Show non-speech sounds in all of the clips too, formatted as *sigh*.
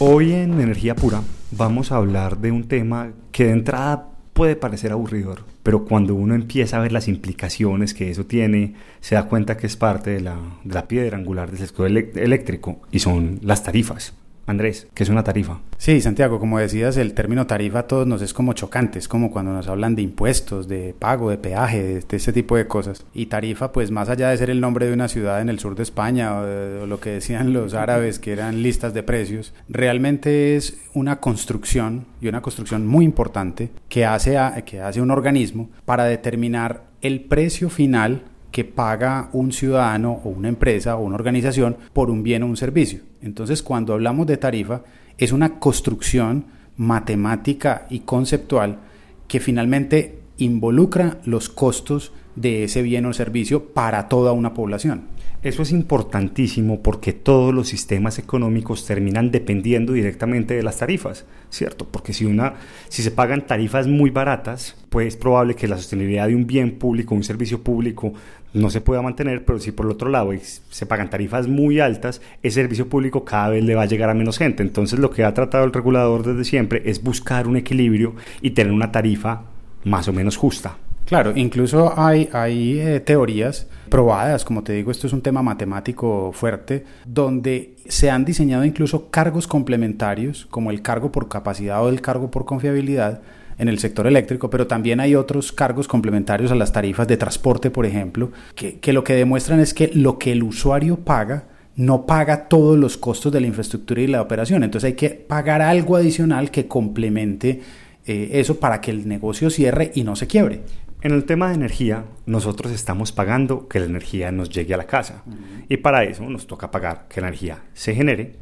Hoy en Energía Pura vamos a hablar de un tema que de entrada puede parecer aburridor, pero cuando uno empieza a ver las implicaciones que eso tiene, se da cuenta que es parte de la, piedra angular del sector eléctrico y son las tarifas. Andrés, ¿qué es una tarifa? Sí, Santiago, como decías, el término tarifa a todos nos es como chocante, es como cuando nos hablan de impuestos, de pago, de peaje, de, ese tipo de cosas. Y tarifa, pues más allá de ser el nombre de una ciudad en el sur de España o, lo que decían los árabes que eran listas de precios, realmente es una construcción y una construcción muy importante que hace, que hace un organismo para determinar el precio final que paga un ciudadano o una empresa o una organización por un bien o un servicio. Entonces, cuando hablamos de tarifa, es una construcción matemática y conceptual que finalmente involucra los costos de ese bien o servicio para toda una población. Eso es importantísimo porque todos los sistemas económicos terminan dependiendo directamente de las tarifas, ¿cierto? Porque si, una, si se pagan tarifas muy baratas, pues es probable que la sostenibilidad de un bien público, un servicio público, no se pueda mantener, pero si por el otro lado se pagan tarifas muy altas, ese servicio público cada vez le va a llegar a menos gente. Entonces lo que ha tratado el regulador desde siempre es buscar un equilibrio y tener una tarifa más o menos justa. Claro, incluso hay, eh, teorías probadas, como te digo, esto es un tema matemático fuerte, donde se han diseñado incluso cargos complementarios, como el cargo por capacidad o el cargo por confiabilidad, en el sector eléctrico, pero también hay otros cargos complementarios a las tarifas de transporte, por ejemplo, que, que lo que demuestran es que lo que el usuario paga no paga todos los costos de la infraestructura y la operación. Entonces hay que pagar algo adicional que complemente eh, eso para que el negocio cierre y no se quiebre. En el tema de energía, nosotros estamos pagando que la energía nos llegue a la casa. Y para eso nos toca pagar que la energía se genere,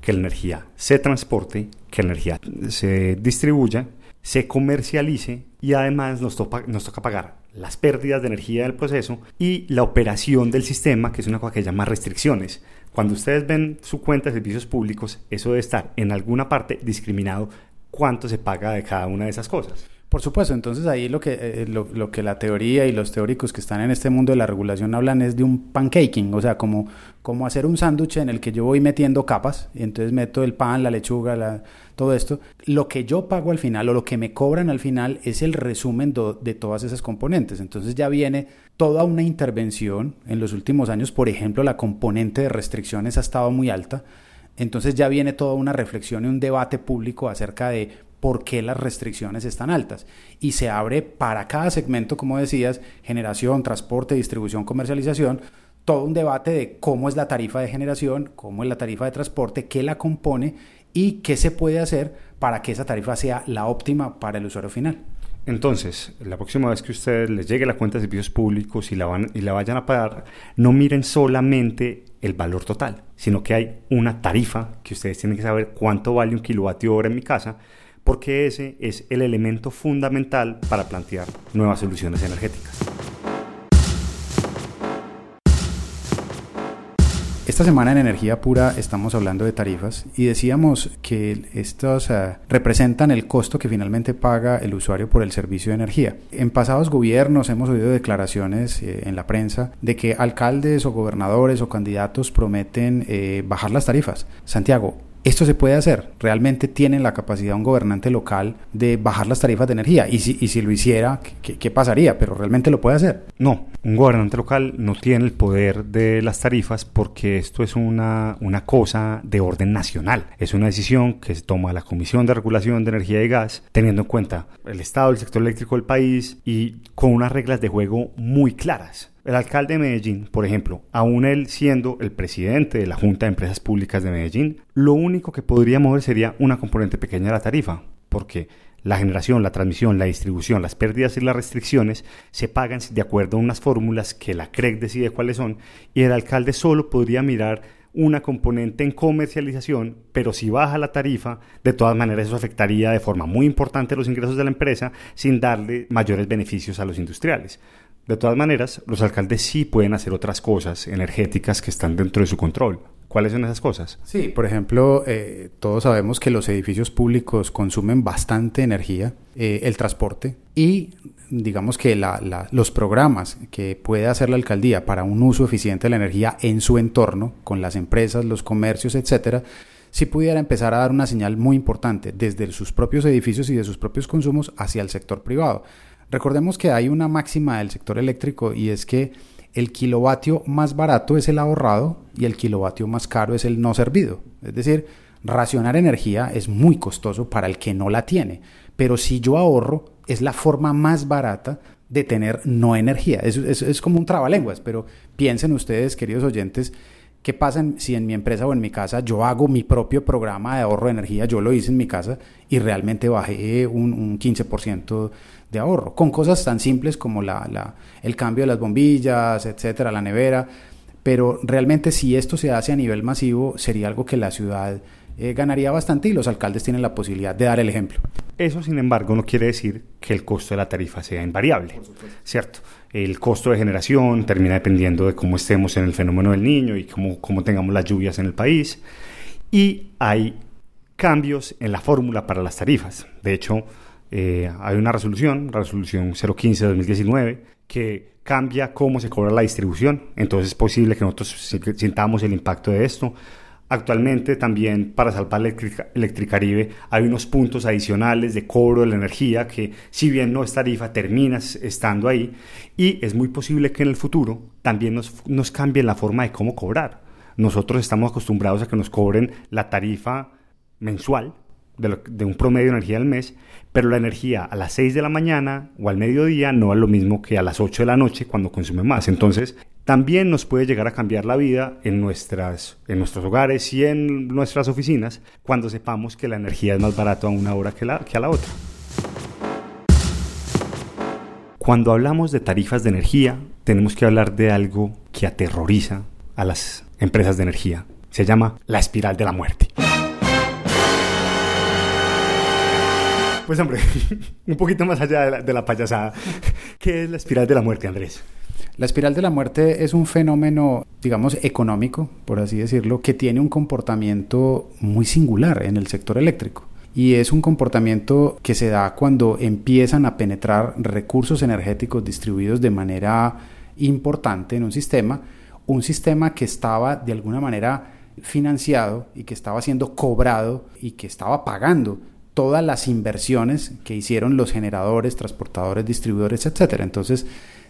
que la energía se transporte, que la energía se distribuya, se comercialice y además nos, nos toca pagar las pérdidas de energía del proceso y la operación del sistema, que es una cosa que se llama restricciones. Cuando ustedes ven su cuenta de servicios públicos, eso debe estar en alguna parte discriminado cuánto se paga de cada una de esas cosas. Por supuesto, entonces ahí lo que, eh, lo, que la teoría y los teóricos que están en este mundo de la regulación hablan es de un pancaking, o sea, como, como hacer un sándwich en el que yo voy metiendo capas, y entonces meto el pan, la lechuga, la, todo esto. Lo que yo pago al final o lo que me cobran al final es el resumen de todas esas componentes. Entonces ya viene toda una intervención en los últimos años, por ejemplo, la componente de restricciones ha estado muy alta. Entonces ya viene toda una reflexión y un debate público acerca de por qué las restricciones están altas. Y se abre para cada segmento, como decías, generación, transporte, distribución, comercialización, todo un debate de cómo es la tarifa de generación, cómo es la tarifa de transporte, qué la compone y qué se puede hacer para que esa tarifa sea la óptima para el usuario final. Entonces, la próxima vez que ustedes les llegue la cuenta de servicios públicos y la, van, y la vayan a pagar, no miren solamente el valor total, sino que hay una tarifa que ustedes tienen que saber cuánto vale un kilovatio hora en mi casa porque ese es el elemento fundamental para plantear nuevas soluciones energéticas. Esta semana en Energía Pura estamos hablando de tarifas y decíamos que estos eh, representan el costo que finalmente paga el usuario por el servicio de energía. En pasados gobiernos hemos oído declaraciones eh, en la prensa de que alcaldes o gobernadores o candidatos prometen eh, bajar las tarifas. Santiago, esto se puede hacer. Realmente tiene la capacidad un gobernante local de bajar las tarifas de energía. Y si, y si lo hiciera, ¿qué, pasaría? Pero realmente lo puede hacer. No, un gobernante local no tiene el poder de las tarifas porque esto es una, una cosa de orden nacional. Es una decisión que se toma la Comisión de Regulación de Energía y Gas, teniendo en cuenta el estado del sector eléctrico del país y con unas reglas de juego muy claras. El alcalde de Medellín, por ejemplo, aún él siendo el presidente de la Junta de Empresas Públicas de Medellín, lo único que podría mover sería una componente pequeña de la tarifa, porque la generación, la transmisión, la distribución, las pérdidas y las restricciones se pagan de acuerdo a unas fórmulas que la CREC decide cuáles son y el alcalde solo podría mirar una componente en comercialización, pero si baja la tarifa, de todas maneras eso afectaría de forma muy importante los ingresos de la empresa sin darle mayores beneficios a los industriales. De todas maneras, los alcaldes sí pueden hacer otras cosas energéticas que están dentro de su control. ¿Cuáles son esas cosas? Sí, por ejemplo, eh, todos sabemos que los edificios públicos consumen bastante energía, eh, el transporte y digamos que los programas que puede hacer la alcaldía para un uso eficiente de la energía en su entorno, con las empresas, los comercios, etcétera, si pudiera empezar a dar una señal muy importante desde sus propios edificios y de sus propios consumos hacia el sector privado. Recordemos que hay una máxima del sector eléctrico y es que el kilovatio más barato es el ahorrado y el kilovatio más caro es el no servido. Es decir, racionar energía es muy costoso para el que no la tiene, pero si yo ahorro, es la forma más barata de tener no energía. Es, es, como un trabalenguas, pero piensen ustedes, queridos oyentes, ¿qué pasa si en mi empresa o en mi casa yo hago mi propio programa de ahorro de energía? Yo lo hice en mi casa y realmente bajé un, un 15% de ahorro, con cosas tan simples como la, el cambio de las bombillas, etcétera, la nevera. Pero realmente si esto se hace a nivel masivo, sería algo que la ciudad eh, ganaría bastante y los alcaldes tienen la posibilidad de dar el ejemplo. Eso, sin embargo, no quiere decir que el costo de la tarifa sea invariable, ¿cierto? El costo de generación termina dependiendo de cómo estemos en el fenómeno del niño y cómo, cómo tengamos las lluvias en el país. Y hay cambios en la fórmula para las tarifas. De hecho, eh, hay una resolución, la resolución 015 de 2019, que cambia cómo se cobra la distribución. Entonces es posible que nosotros sintamos el impacto de esto. Actualmente también para Salvar Electricaribe hay unos puntos adicionales de cobro de la energía que si bien no es tarifa, terminas estando ahí y es muy posible que en el futuro también nos, nos cambie la forma de cómo cobrar. Nosotros estamos acostumbrados a que nos cobren la tarifa mensual de, un promedio de energía al mes, pero la energía a las 6 de la mañana o al mediodía no es lo mismo que a las 8 de la noche cuando consume más. Entonces, también nos puede llegar a cambiar la vida en, nuestras, en nuestros hogares y en nuestras oficinas cuando sepamos que la energía es más barata a una hora que, la, que a la otra. Cuando hablamos de tarifas de energía, tenemos que hablar de algo que aterroriza a las empresas de energía. Se llama la espiral de la muerte. Pues hombre, *laughs* un poquito más allá de la, payasada, *laughs* ¿qué es la espiral de la muerte, Andrés? La espiral de la muerte es un fenómeno, digamos, económico, por así decirlo, que tiene un comportamiento muy singular en el sector eléctrico. Y es un comportamiento que se da cuando empiezan a penetrar recursos energéticos distribuidos de manera importante en un sistema, un sistema que estaba de alguna manera financiado y que estaba siendo cobrado y que estaba pagando todas las inversiones que hicieron los generadores, transportadores, distribuidores, etcétera. Entonces,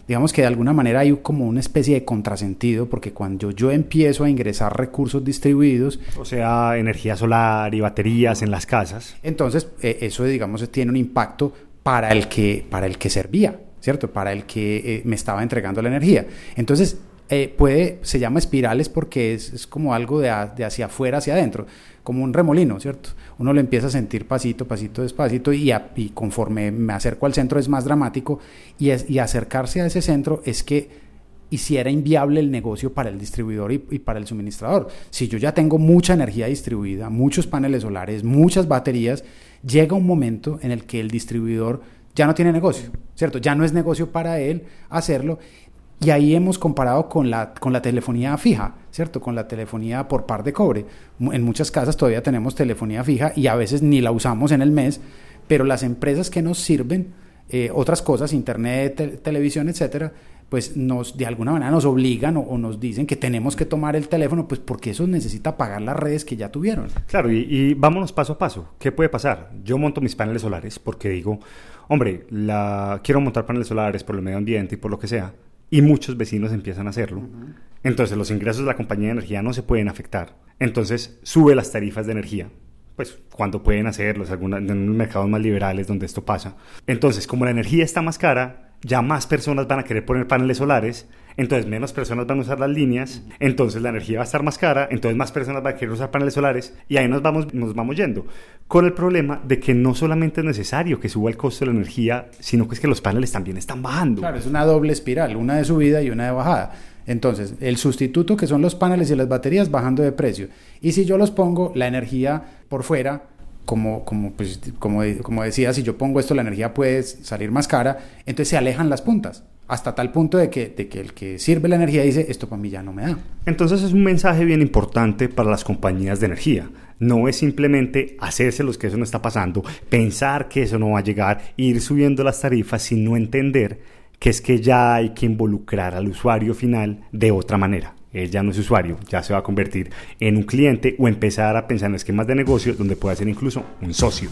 digamos que de alguna manera hay como una especie de contrasentido porque cuando yo empiezo a ingresar recursos distribuidos, o sea, energía solar y baterías en las casas, entonces eh, eso digamos tiene un impacto para el que para el que servía, ¿cierto? Para el que eh, me estaba entregando la energía. Entonces, eh, puede, se llama espirales porque es, es como algo de, de, hacia afuera hacia adentro, como un remolino, ¿cierto? Uno lo empieza a sentir pasito, pasito, despacito y, conforme me acerco al centro es más dramático y, acercarse a ese centro es que hiciera inviable el negocio para el distribuidor y, para el suministrador. Si yo ya tengo mucha energía distribuida, muchos paneles solares, muchas baterías, llega un momento en el que el distribuidor ya no tiene negocio, ¿cierto? Ya no es negocio para él hacerlo y ahí hemos comparado con la, con la telefonía fija, ¿cierto? Con la telefonía por par de cobre. En muchas casas todavía tenemos telefonía fija y a veces ni la usamos en el mes, pero las empresas que nos sirven eh, otras cosas, internet, televisión, etcétera, pues nos de alguna manera nos obligan o, nos dicen que tenemos que tomar el teléfono, pues porque eso necesita pagar las redes que ya tuvieron. Claro, y, y vámonos paso a paso. ¿Qué puede pasar? Yo monto mis paneles solares porque digo, hombre, la, quiero montar paneles solares por el medio ambiente y por lo que sea y muchos vecinos empiezan a hacerlo. Entonces los ingresos de la compañía de energía no se pueden afectar. Entonces sube las tarifas de energía. Pues cuando pueden hacerlo, en mercados más liberales donde esto pasa. Entonces, como la energía está más cara, ya más personas van a querer poner paneles solares, entonces menos personas van a usar las líneas, entonces la energía va a estar más cara, entonces más personas van a querer usar paneles solares y ahí nos vamos, nos vamos yendo. Con el problema de que no solamente es necesario que suba el costo de la energía, sino que es que los paneles también están bajando. Claro, es una doble espiral, una de subida y una de bajada. Entonces, el sustituto que son los paneles y las baterías bajando de precio. Y si yo los pongo, la energía por fuera, como, como, pues, como, como decía, si yo pongo esto, la energía puede salir más cara, entonces se alejan las puntas hasta tal punto de que, de que el que sirve la energía dice, esto para mí ya no me da. Entonces es un mensaje bien importante para las compañías de energía. No es simplemente hacerse los que eso no está pasando, pensar que eso no va a llegar, ir subiendo las tarifas, sino entender que es que ya hay que involucrar al usuario final de otra manera. Él ya no es usuario, ya se va a convertir en un cliente o empezar a pensar en esquemas de negocio donde pueda ser incluso un socio.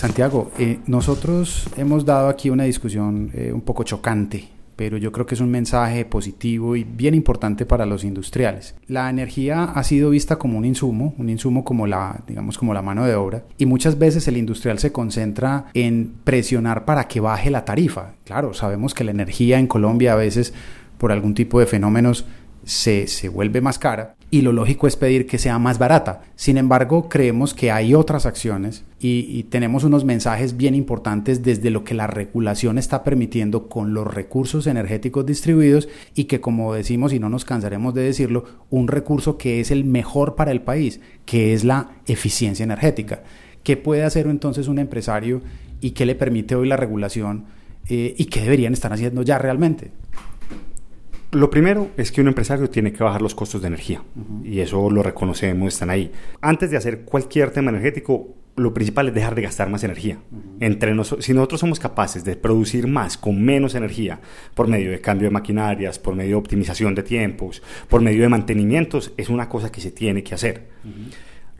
Santiago, eh, nosotros hemos dado aquí una discusión eh, un poco chocante, pero yo creo que es un mensaje positivo y bien importante para los industriales. La energía ha sido vista como un insumo, un insumo como la, digamos, como la mano de obra, y muchas veces el industrial se concentra en presionar para que baje la tarifa. Claro, sabemos que la energía en Colombia a veces por algún tipo de fenómenos se, se, vuelve más cara y lo lógico es pedir que sea más barata. Sin embargo, creemos que hay otras acciones y, tenemos unos mensajes bien importantes desde lo que la regulación está permitiendo con los recursos energéticos distribuidos y que como decimos y no nos cansaremos de decirlo, un recurso que es el mejor para el país, que es la eficiencia energética. ¿Qué puede hacer entonces un empresario y qué le permite hoy la regulación eh, y qué deberían estar haciendo ya realmente? Lo primero es que un empresario tiene que bajar los costos de energía y eso lo reconocemos, están ahí. Antes de hacer cualquier tema energético, lo principal es dejar de gastar más energía. Entre si nosotros somos capaces de producir más con menos energía por medio de cambio de maquinarias, por medio de optimización de tiempos, por medio de mantenimientos, es una cosa que se tiene que hacer.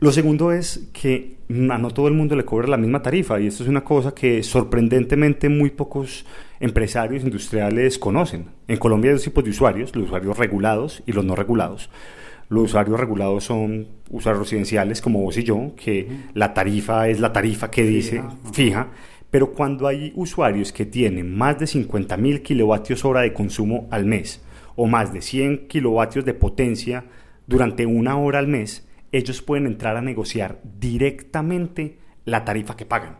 Lo segundo es que a no todo el mundo le cobra la misma tarifa y esto es una cosa que sorprendentemente muy pocos empresarios industriales conocen. En Colombia hay dos tipos de usuarios, los usuarios regulados y los no regulados. Los usuarios regulados son usuarios residenciales como vos y yo, que la tarifa es la tarifa que dice fija, pero cuando hay usuarios que tienen más de 50 mil kilovatios hora de consumo al mes o más de 100 kilovatios de potencia durante una hora al mes, ellos pueden entrar a negociar directamente la tarifa que pagan.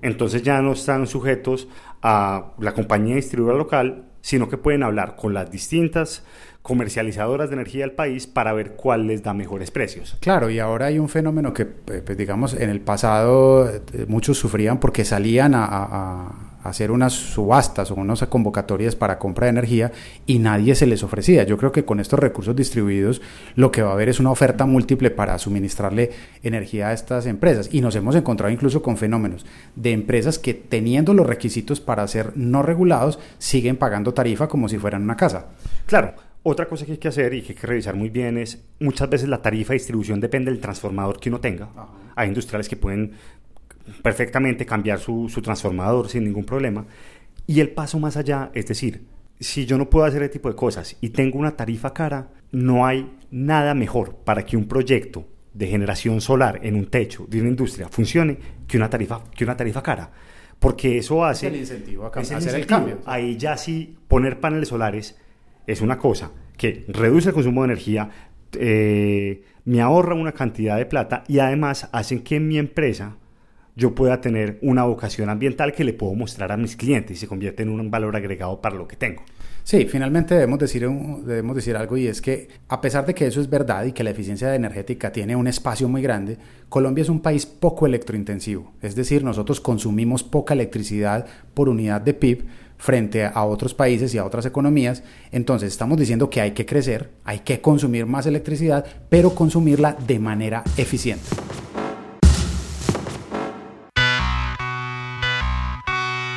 Entonces ya no están sujetos a la compañía distribuidora local, sino que pueden hablar con las distintas comercializadoras de energía del país para ver cuál les da mejores precios. Claro, y ahora hay un fenómeno que, eh, pues, digamos, en el pasado eh, muchos sufrían porque salían a hacer unas subastas o unas convocatorias para compra de energía y nadie se les ofrecía. Yo creo que con estos recursos distribuidos lo que va a haber es una oferta múltiple para suministrarle energía a estas empresas y nos hemos encontrado incluso con fenómenos de empresas que teniendo los requisitos para ser no regulados siguen pagando tarifa como si fueran una casa. Claro, otra cosa que hay que hacer y que hay que revisar muy bien es, muchas veces la tarifa de distribución depende del transformador que uno tenga. Hay industriales que pueden perfectamente cambiar su, transformador sin ningún problema. Y el paso más allá, es decir, si yo no puedo hacer ese tipo de cosas y tengo una tarifa cara, no hay nada mejor para que un proyecto de generación solar en un techo de una industria funcione que una tarifa, que una tarifa cara. Porque eso hace... el incentivo a hacer el cambio. Ahí ya sí poner paneles solares es una cosa que reduce el consumo de energía, eh, me ahorra una cantidad de plata y además hacen que mi empresa yo pueda tener una vocación ambiental que le puedo mostrar a mis clientes y se convierte en un valor agregado para lo que tengo. Sí, finalmente debemos decir, debemos decir algo y es que a pesar de que eso es verdad y que la eficiencia energética tiene un espacio muy grande, Colombia es un país poco electrointensivo, es decir, nosotros consumimos poca electricidad por unidad de PIB frente a otros países y a otras economías, entonces estamos diciendo que hay que crecer, hay que consumir más electricidad, pero consumirla de manera eficiente.